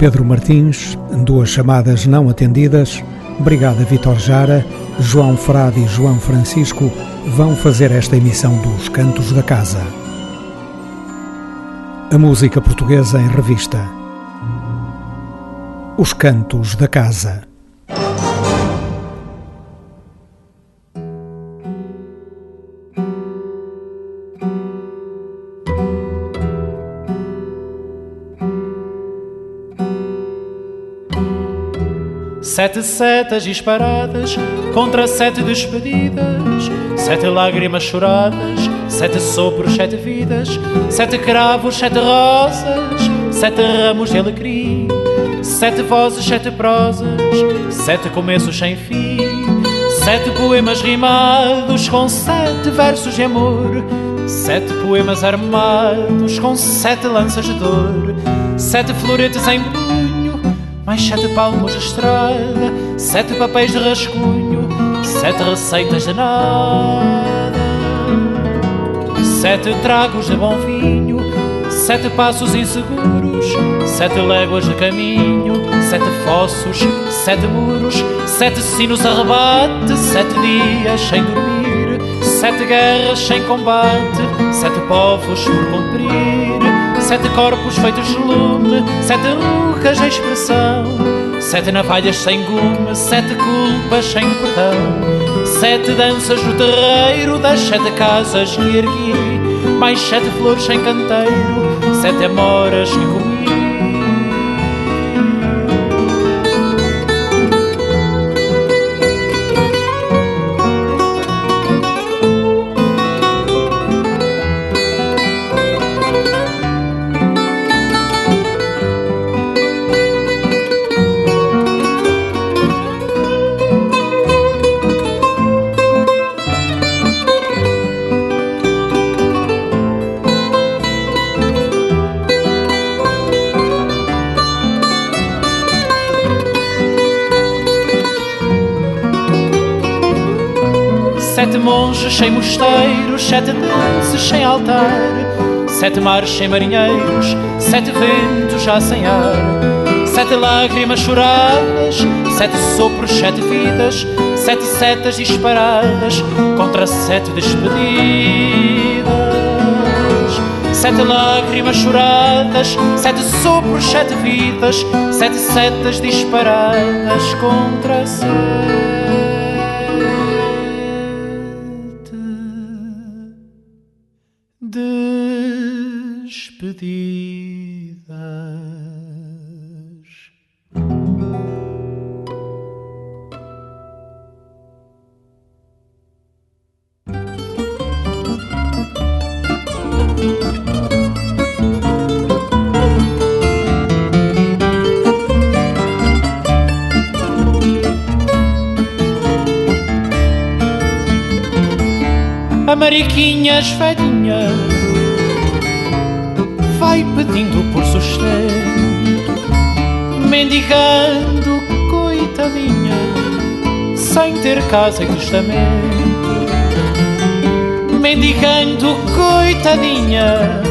Pedro Martins, duas chamadas não atendidas, Brigada Vitor Jara, João Frade e João Francisco vão fazer esta emissão dos Cantos da Casa. A música portuguesa em revista. Os Cantos da Casa. Sete setas disparadas contra sete despedidas, sete lágrimas choradas, sete sopros, sete vidas, sete cravos, sete rosas, sete ramos de alecrim, sete vozes, sete prosas, sete começos sem fim, sete poemas rimados com sete versos de amor, sete poemas armados com sete lanças de dor, sete floretes em mais sete palmos de estrada, sete papéis de rascunho, sete receitas de nada, sete tragos de bom vinho, sete passos inseguros, sete léguas de caminho, sete fossos, sete muros, sete sinos a rebate, sete dias sem dormir, sete guerras sem combate, sete povos por cumprir Sete corpos feitos de lume, sete rucas em expressão, sete navalhas sem gume, sete culpas sem perdão, sete danças no terreiro das sete casas que ergui, mais sete flores sem canteiro, sete amoras que comi. Monges sem mosteiros, sete danças sem altar, sete mares sem marinheiros, sete ventos já sem ar, sete lágrimas choradas, sete sopros, sete vidas, sete setas disparadas contra sete despedidas. Sete lágrimas choradas, sete sopros, sete vidas, sete setas disparadas contra sete. Mariquinhas velhinha vai pedindo por sustento, mendigando, coitadinha, sem ter casa e testamento. Mendigando, coitadinha,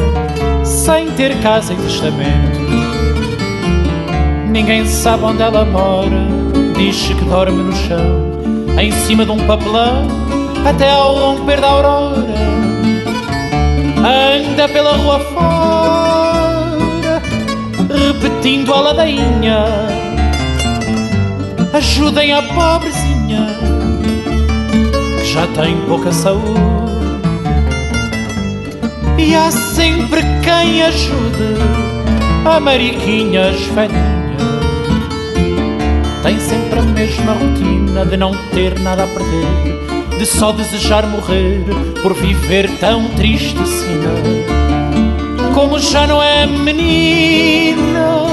sem ter casa e testamento. Ninguém sabe onde ela mora, diz que dorme no chão, em cima de um papelão até ao romper da aurora. Anda pela rua fora, repetindo a ladainha. Ajudem a pobrezinha, que já tem pouca saúde. E há sempre quem ajude a mariquinhas velhinhas. Tem sempre a mesma rotina de não ter nada a perder de só desejar morrer por viver tão triste sina. Como já não é menina,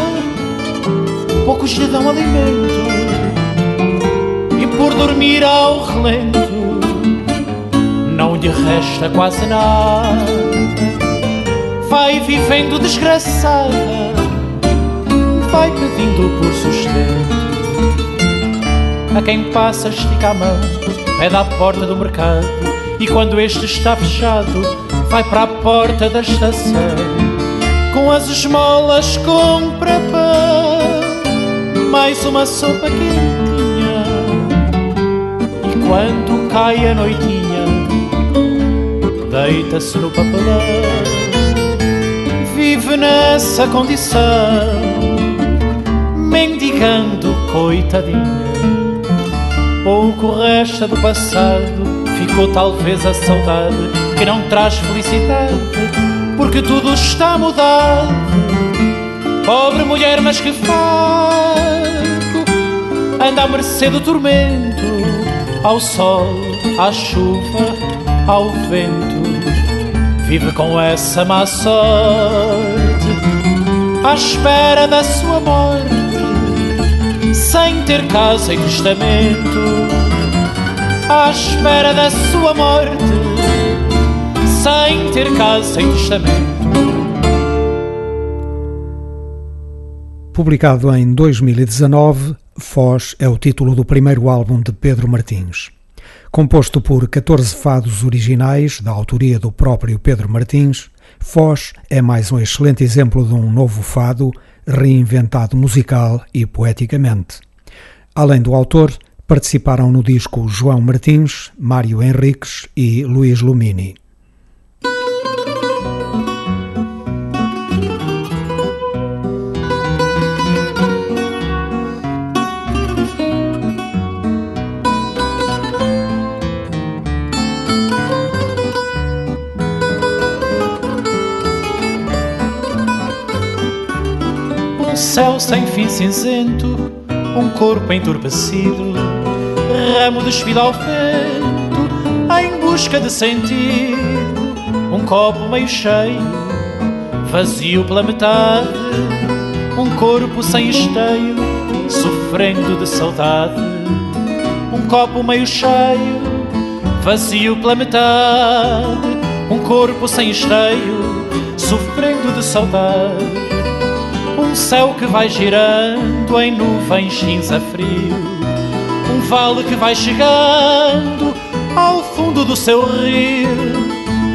poucos lhe dão alimento e por dormir ao relento não lhe resta quase nada. Vai vivendo desgraçada, vai pedindo por sustento. A quem passa estica a mão pede à porta do mercado e quando este está fechado, vai para a porta da estação. Com as esmolas compra pão mais uma sopa quentinha. E quando cai a noitinha, deita-se no papelão. Vive nessa condição, mendigando coitadinha. Pouco resta do passado, ficou talvez a saudade que não traz felicidade, porque tudo está mudado. Pobre mulher, mas que faco, anda à mercê do tormento, ao sol, à chuva, ao vento. Vive com essa má sorte, à espera da sua morte, sem ter casa e testamento à espera da sua morte, sem ter casa e testamento. Publicado em 2019, Foz é o título do primeiro álbum de Pedro Martins. Composto por 14 fados originais, da autoria do próprio Pedro Martins, Foz é mais um excelente exemplo de um novo fado reinventado musical e poeticamente. Além do autor, Participaram no disco João Martins, Mário Henriques e Luís Lumini. Céu sem fim cinzento, um corpo entorpecido ramo desfila ao vento em busca de sentido. Um copo meio cheio, vazio pela metade. Um corpo sem esteio, sofrendo de saudade. Um copo meio cheio, vazio pela metade. Um corpo sem esteio, sofrendo de saudade. Céu que vai girando em nuvens cinza frio. Um vale que vai chegando ao fundo do seu rio,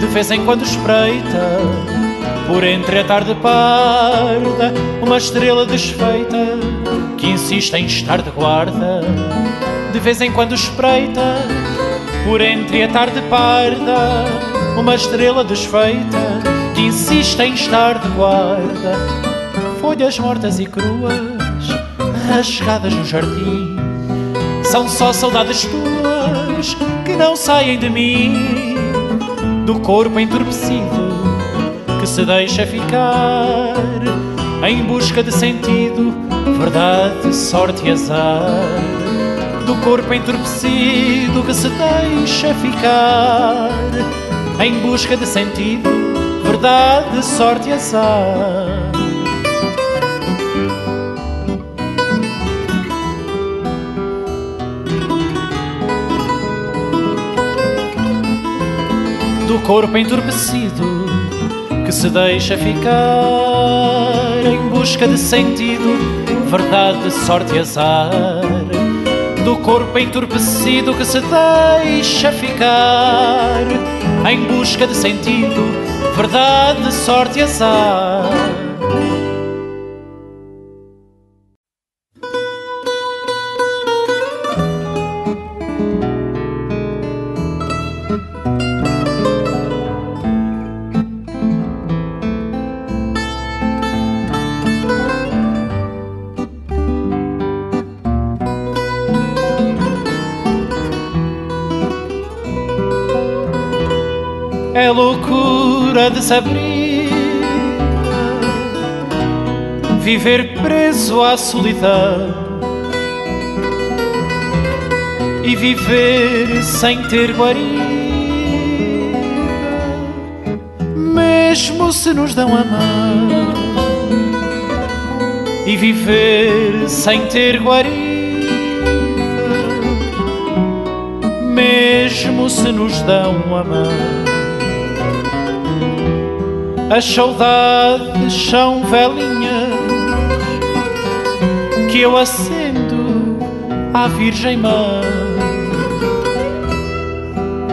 de vez em quando espreita, por entre a tarde parda, uma estrela desfeita que insiste em estar de guarda, de vez em quando espreita, por entre a tarde parda, uma estrela desfeita que insiste em estar de guarda, folhas mortas e cruas, rasgadas no jardim são só saudades tuas que não saem de mim, do corpo entorpecido que se deixa ficar em busca de sentido, verdade, sorte e azar. Do corpo entorpecido que se deixa ficar em busca de sentido, verdade, sorte e azar. Do corpo entorpecido que se deixa ficar em busca de sentido, verdade, sorte e azar. Do corpo entorpecido que se deixa ficar em busca de sentido, verdade, sorte e azar. Se abrir, viver preso à solidão e viver sem ter guarida, mesmo se nos dão a mão e viver sem ter guarida, mesmo se nos dão a mão as saudades são velhinhas que eu acendo à Virgem Mãe.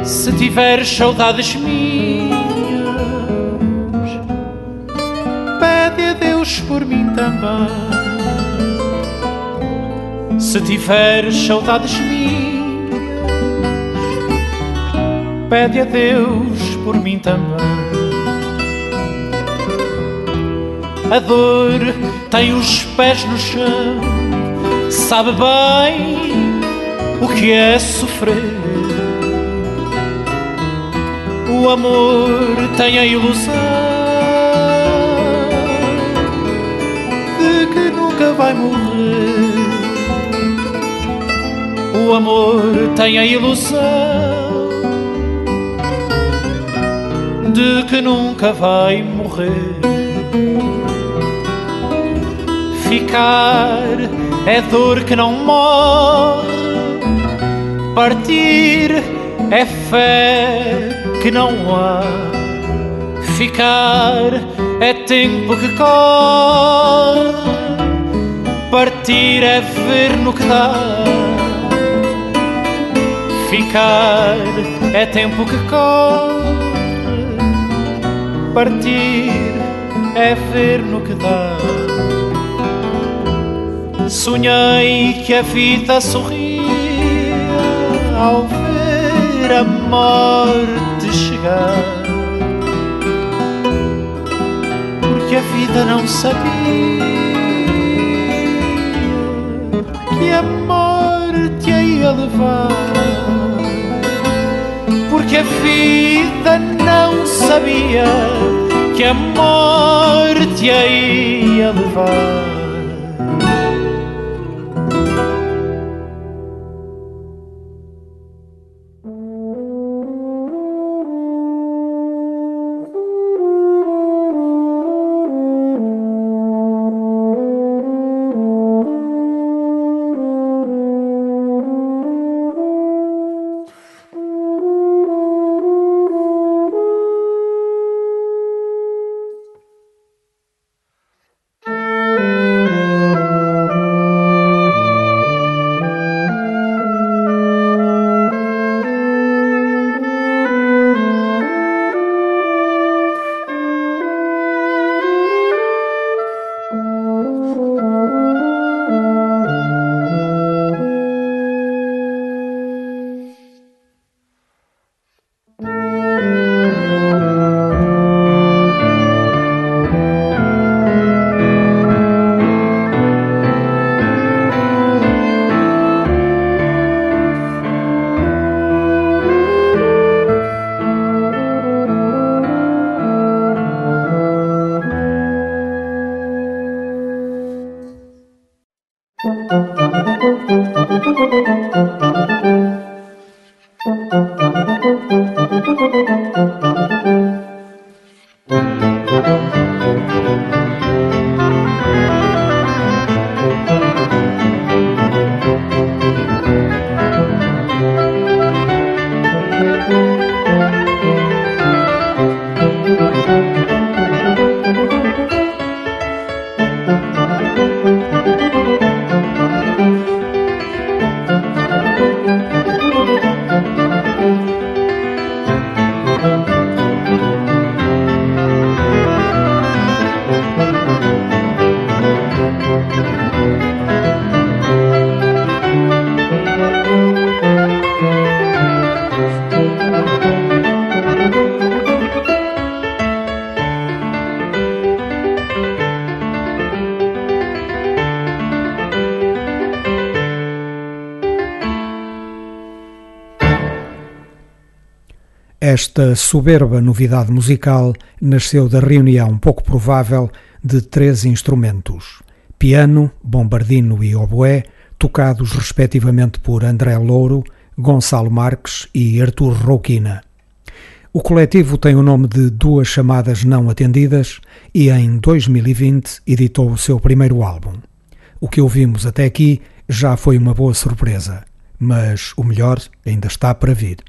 Se tiveres saudades minhas, pede a Deus por mim também. Se tiveres saudades minhas, pede a Deus por mim também. A dor tem os pés no chão, sabe bem o que é sofrer. O amor tem a ilusão de que nunca vai morrer. O amor tem a ilusão de que nunca vai morrer. Ficar é dor que não morre, partir é fé que não há. Ficar é tempo que corre, partir é ver no que dá. Ficar é tempo que corre, partir é ver no que dá. Sonhei que a vida sorria ao ver a morte chegar, porque a vida não sabia que a morte ia levar porque a vida não sabia que a morte a ia levar. Esta soberba novidade musical nasceu da reunião pouco provável de três instrumentos: piano, bombardino e oboé, tocados respectivamente por André Louro, Gonçalo Marques e Artur Rouquina. O coletivo tem o nome de Duas Chamadas Não Atendidas e em 2020 editou o seu primeiro álbum. O que ouvimos até aqui já foi uma boa surpresa, mas o melhor ainda está para vir.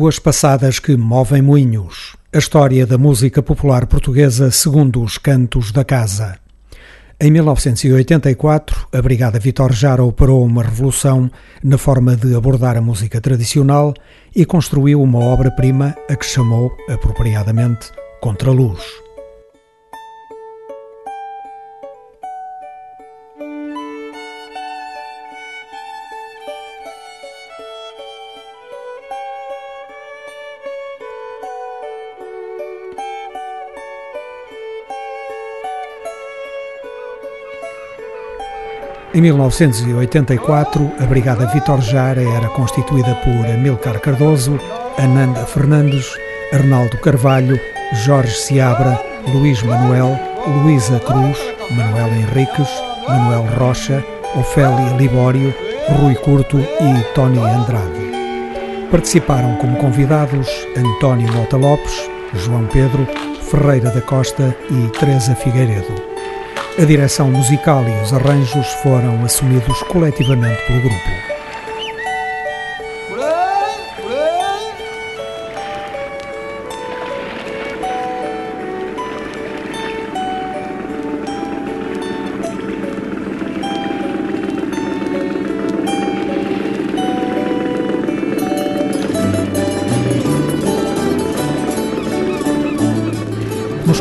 Águas passadas que movem moinhos. A história da música popular portuguesa segundo os cantos da casa. Em 1984, a Brigada Vitor Jara operou uma revolução na forma de abordar a música tradicional e construiu uma obra-prima a que chamou, apropriadamente, Contraluz. Em 1984, a Brigada Vitor Jara era constituída por Amilcar Cardoso, Ananda Fernandes, Arnaldo Carvalho, Jorge Seabra, Luís Manuel, Luísa Cruz, Manuel Henriques, Manuel Rocha, Ofélia Libório, Rui Curto e Tony Andrade. Participaram como convidados António Mota Lopes, João Pedro, Ferreira da Costa e Teresa Figueiredo. A direção musical e os arranjos foram assumidos coletivamente pelo grupo.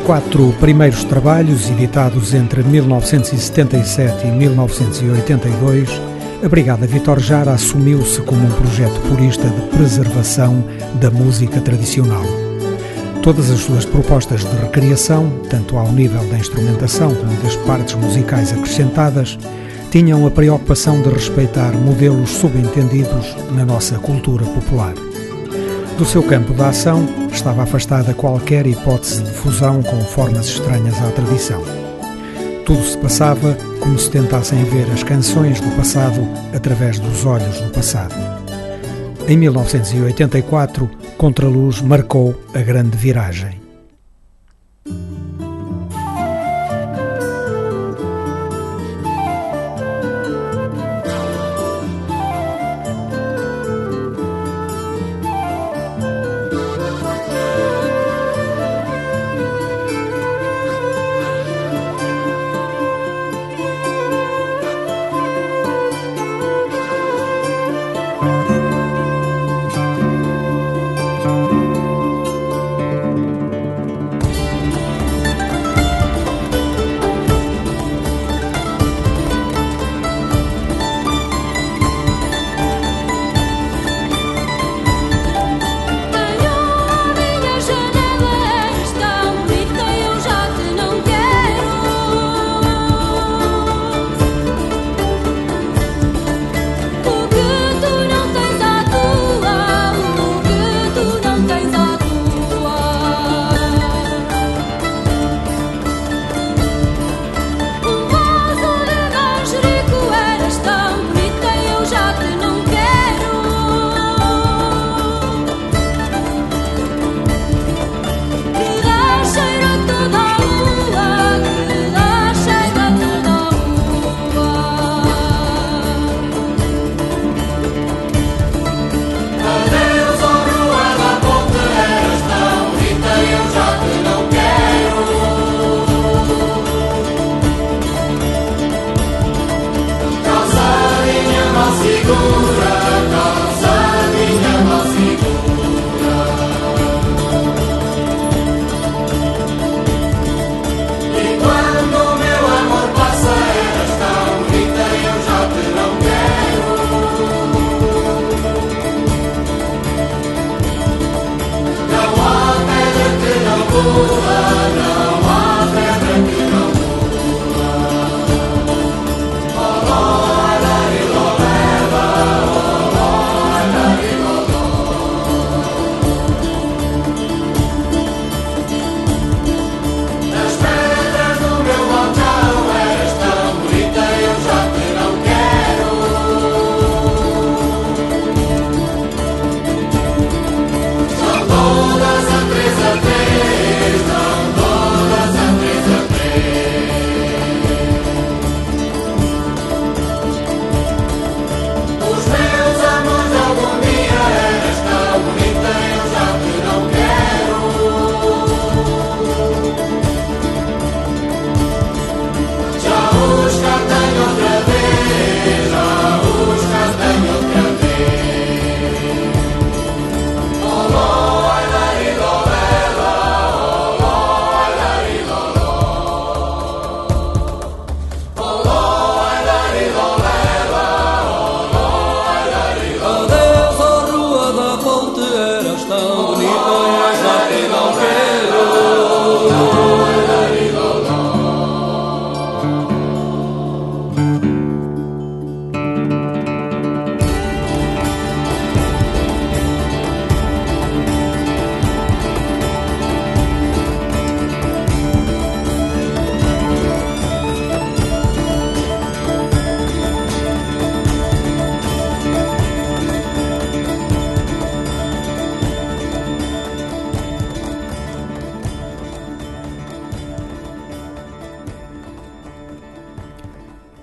Quatro primeiros trabalhos, editados entre 1977 e 1982, a Brigada Vitor Jara assumiu-se como um projeto purista de preservação da música tradicional. Todas as suas propostas de recriação, tanto ao nível da instrumentação como das partes musicais acrescentadas, tinham a preocupação de respeitar modelos subentendidos na nossa cultura popular. Do seu campo de ação estava afastada qualquer hipótese de fusão com formas estranhas à tradição. Tudo se passava como se tentassem ver as canções do passado através dos olhos do passado. Em 1984, Contraluz marcou a grande viragem. Música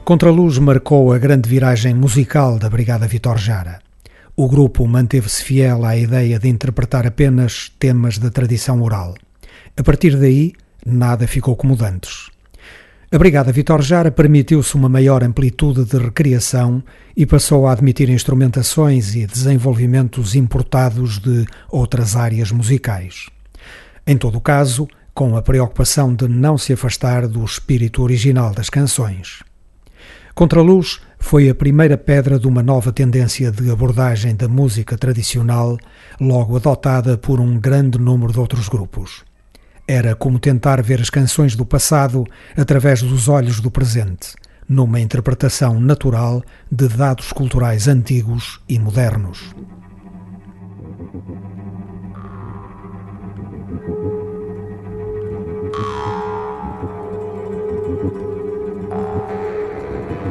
Contraluz marcou a grande viragem musical da Brigada Vitor Jara. O grupo manteve-se fiel à ideia de interpretar apenas temas da tradição oral. A partir daí, nada ficou como dantes. A Brigada Vitor Jara permitiu-se uma maior amplitude de recriação e passou a admitir instrumentações e desenvolvimentos importados de outras áreas musicais. Em todo o caso, com a preocupação de não se afastar do espírito original das canções. Contraluz foi a primeira pedra de uma nova tendência de abordagem da música tradicional, logo adotada por um grande número de outros grupos. Era como tentar ver as canções do passado através dos olhos do presente, numa interpretação natural de dados culturais antigos e modernos.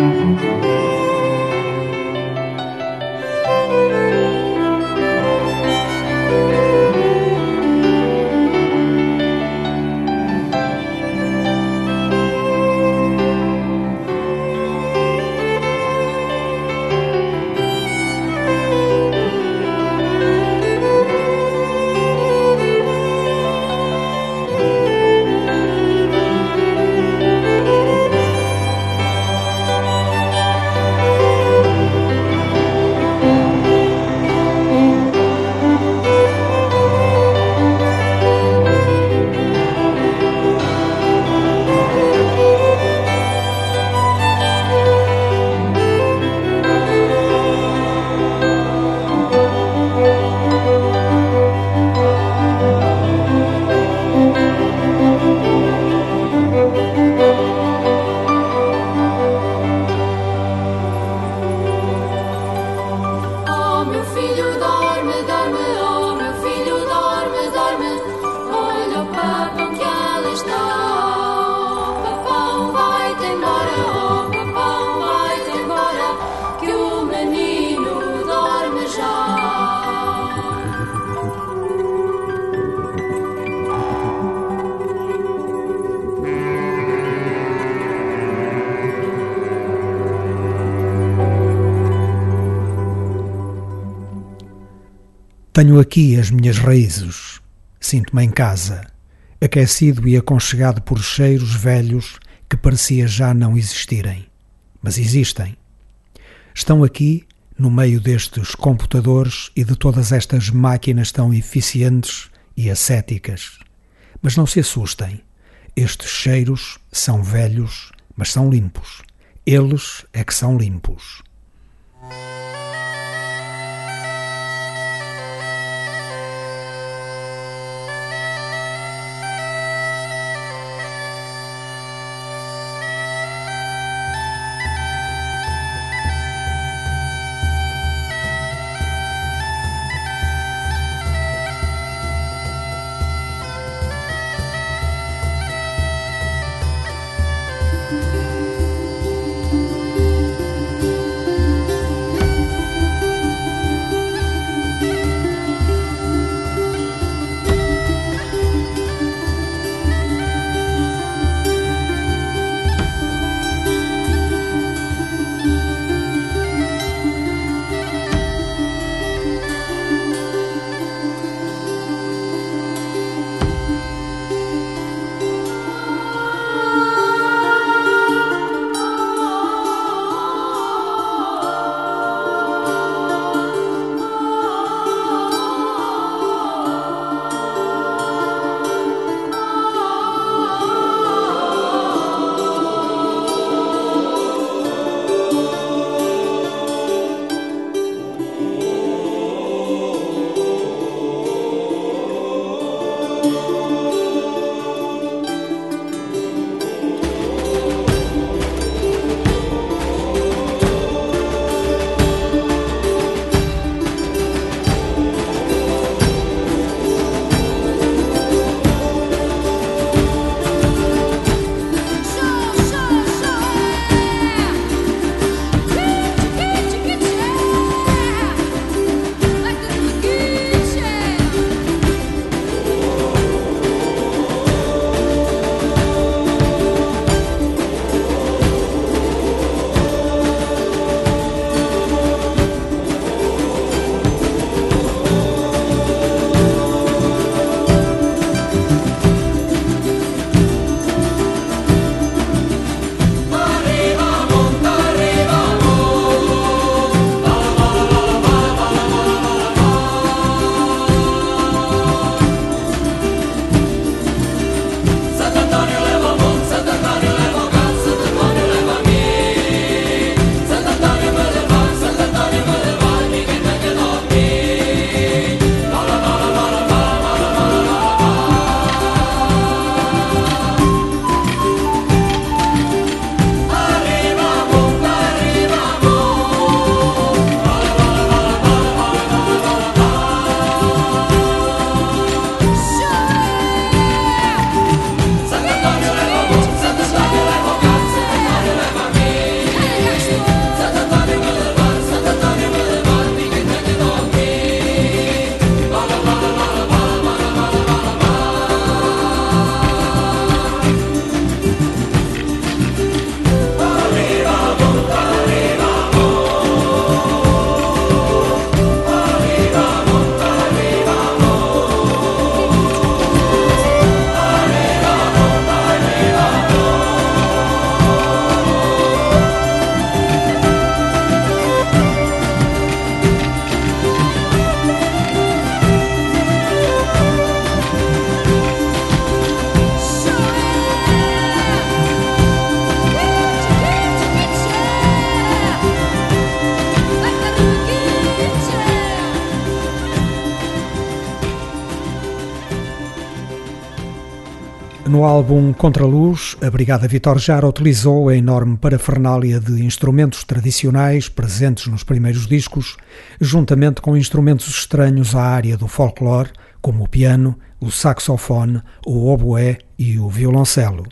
Música aqui as minhas raízes. Sinto-me em casa, aquecido e aconchegado por cheiros velhos que parecia já não existirem. Mas existem. Estão aqui, no meio destes computadores e de todas estas máquinas tão eficientes e ascéticas. Mas não se assustem. Estes cheiros são velhos, mas são limpos. Eles é que são limpos. No álbum Contraluz, a Brigada Vitor Jara utilizou a enorme parafernália de instrumentos tradicionais presentes nos primeiros discos, juntamente com instrumentos estranhos à área do folclore, como o piano, o saxofone, o oboé e o violoncelo.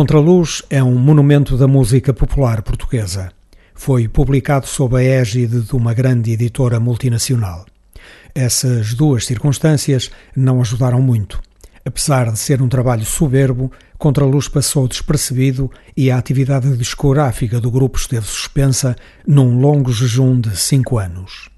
Contraluz é um monumento da música popular portuguesa. Foi publicado sob a égide de uma grande editora multinacional. Essas duas circunstâncias não ajudaram muito. Apesar de ser um trabalho soberbo, Contraluz passou despercebido e a atividade discográfica do grupo esteve suspensa num longo jejum de cinco anos.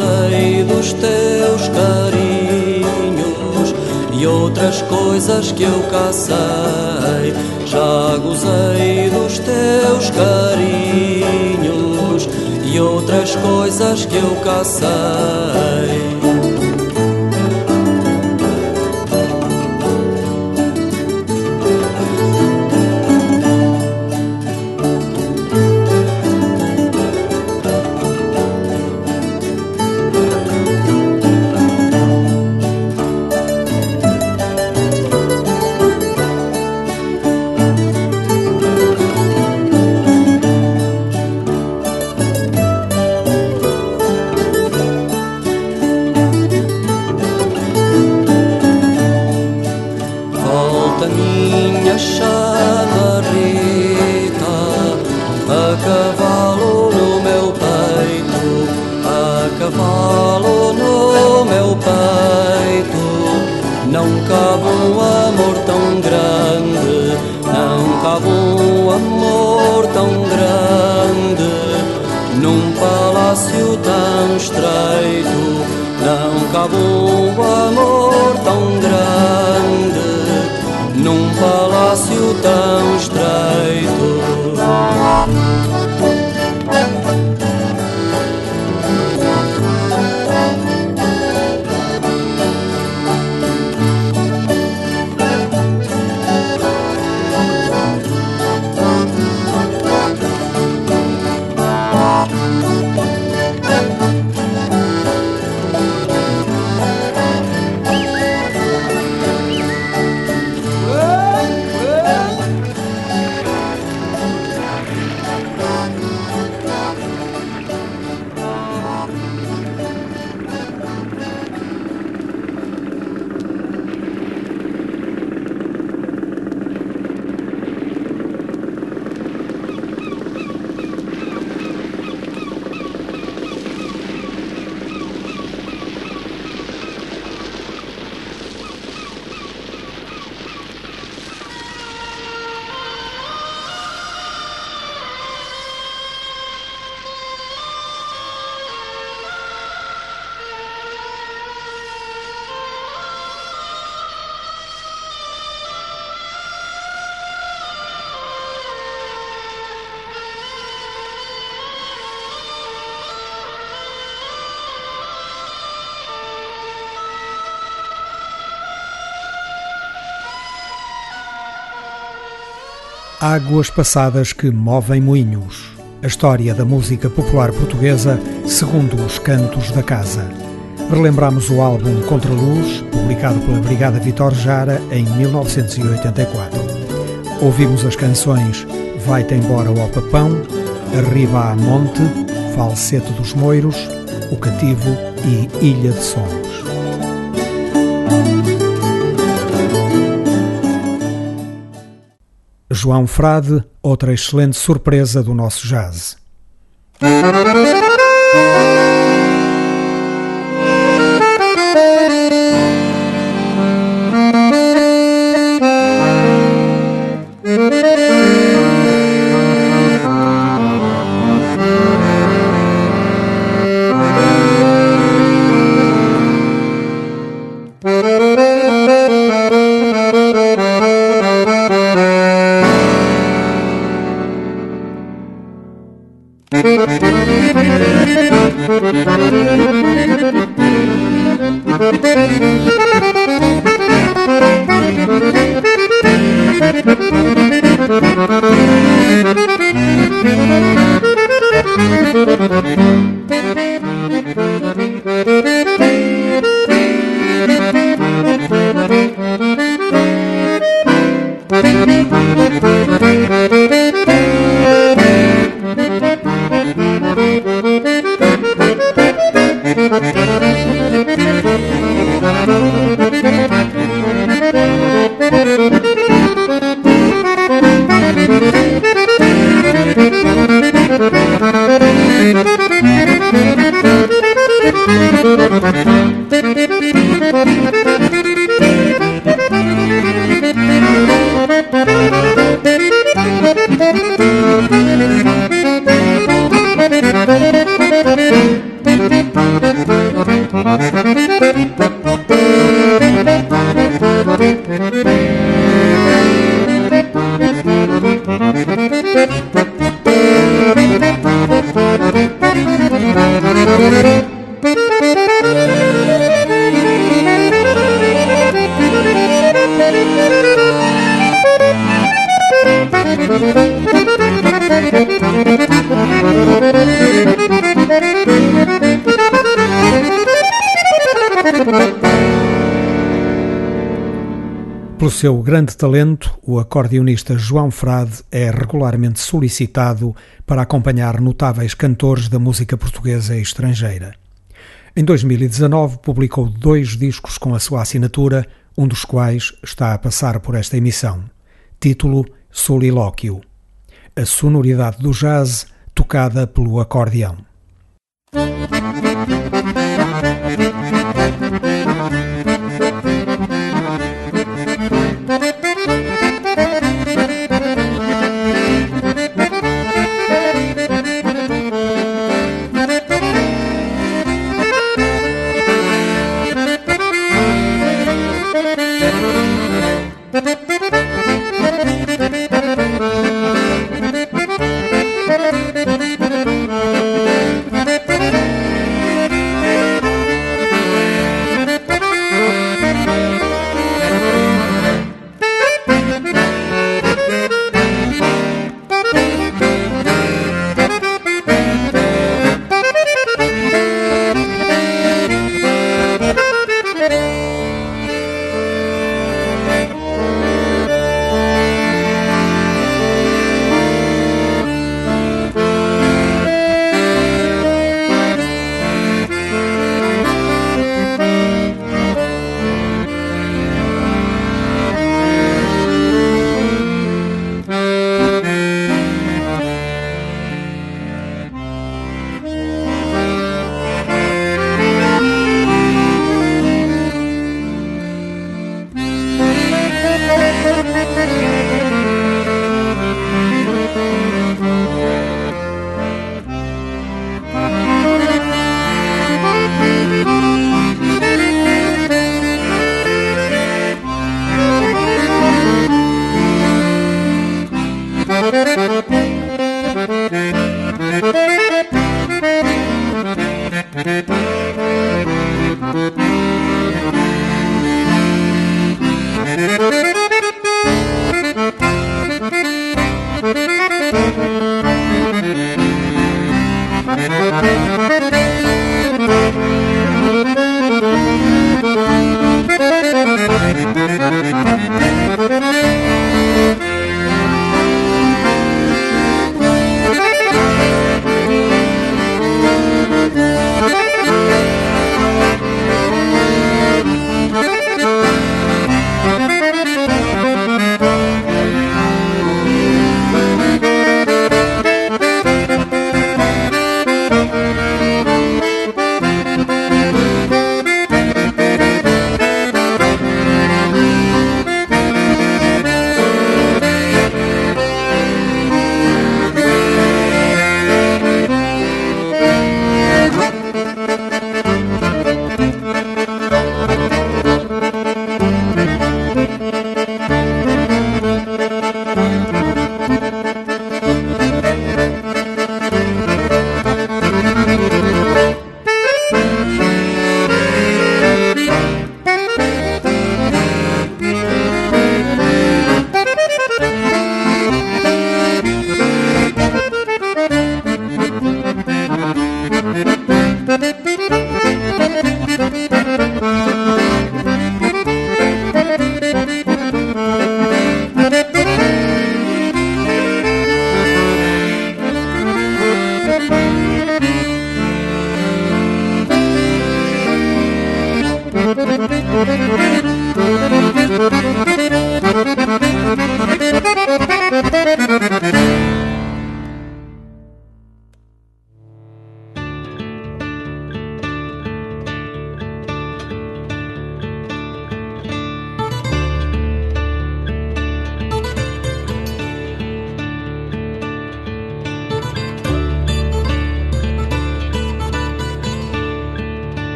sei dos teus carinhos e outras coisas que eu cacei. Já gozei dos teus carinhos e outras coisas que eu cacei. Águas passadas que movem moinhos. A história da música popular portuguesa segundo os cantos da casa. Relembramos o álbum Contraluz, publicado pela Brigada Vitor Jara em 1984. Ouvimos as canções Vai-te embora ao Papão, Arriba a Monte, Falsete dos Moiros, O Cativo e Ilha de Sons. João Frade, outra excelente surpresa do nosso jazz. Seu grande talento, o acordeonista João Frade é regularmente solicitado para acompanhar notáveis cantores da música portuguesa e estrangeira. Em 2019, publicou dois discos com a sua assinatura, um dos quais está a passar por esta emissão. Título Solilóquio. A sonoridade do jazz tocada pelo acordeão.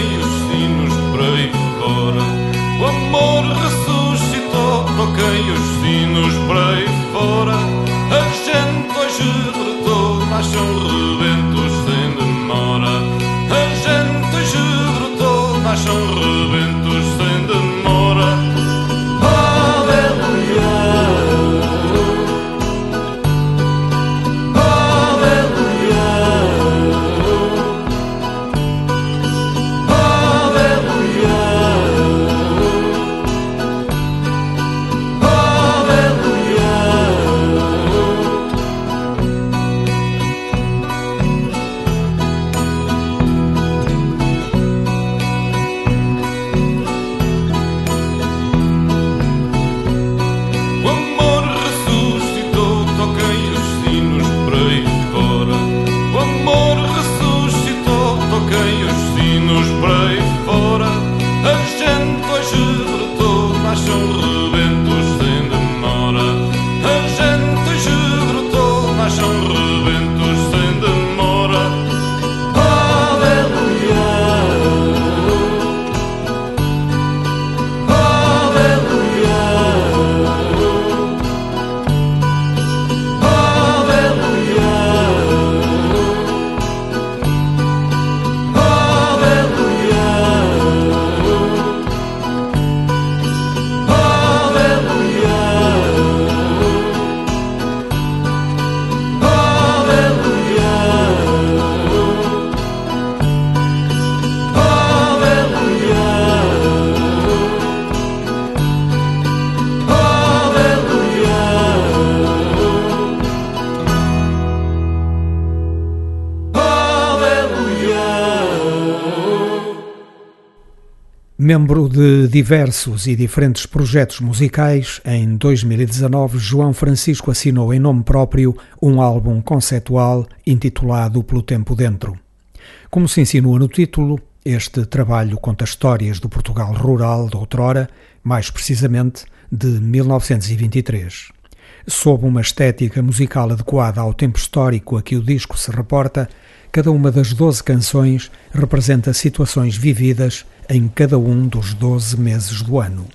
e os sinos por aí fora. O amor ressuscitou, toquei os sinos por aí fora. A gente hoje brotou, nasceu rebentos sem demora. A gente hoje brotou, nasceu rebentos sem demora. De diversos e diferentes projetos musicais, em 2019 João Francisco assinou em nome próprio um álbum conceitual intitulado Pelo Tempo Dentro. Como se insinua no título, este trabalho conta histórias do Portugal rural de outrora, mais precisamente de 1923. Sob uma estética musical adequada ao tempo histórico a que o disco se reporta, cada uma das 12 canções representa situações vividas em cada um dos 12 meses do ano.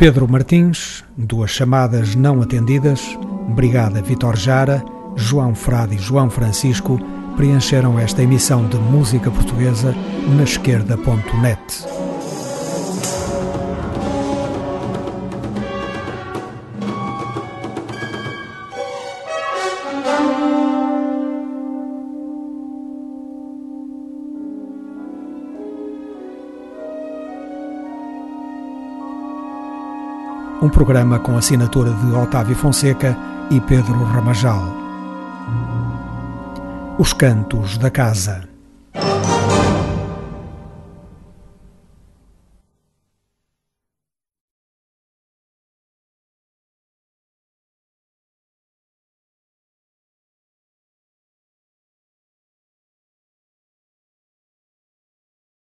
Pedro Martins, duas chamadas não atendidas, Brigada Vitor Jara, João Frade e João Francisco preencheram esta emissão de música portuguesa na esquerda.net. Um programa com assinatura de Otávio Fonseca e Pedro Ramajal. Os Cantos da Casa.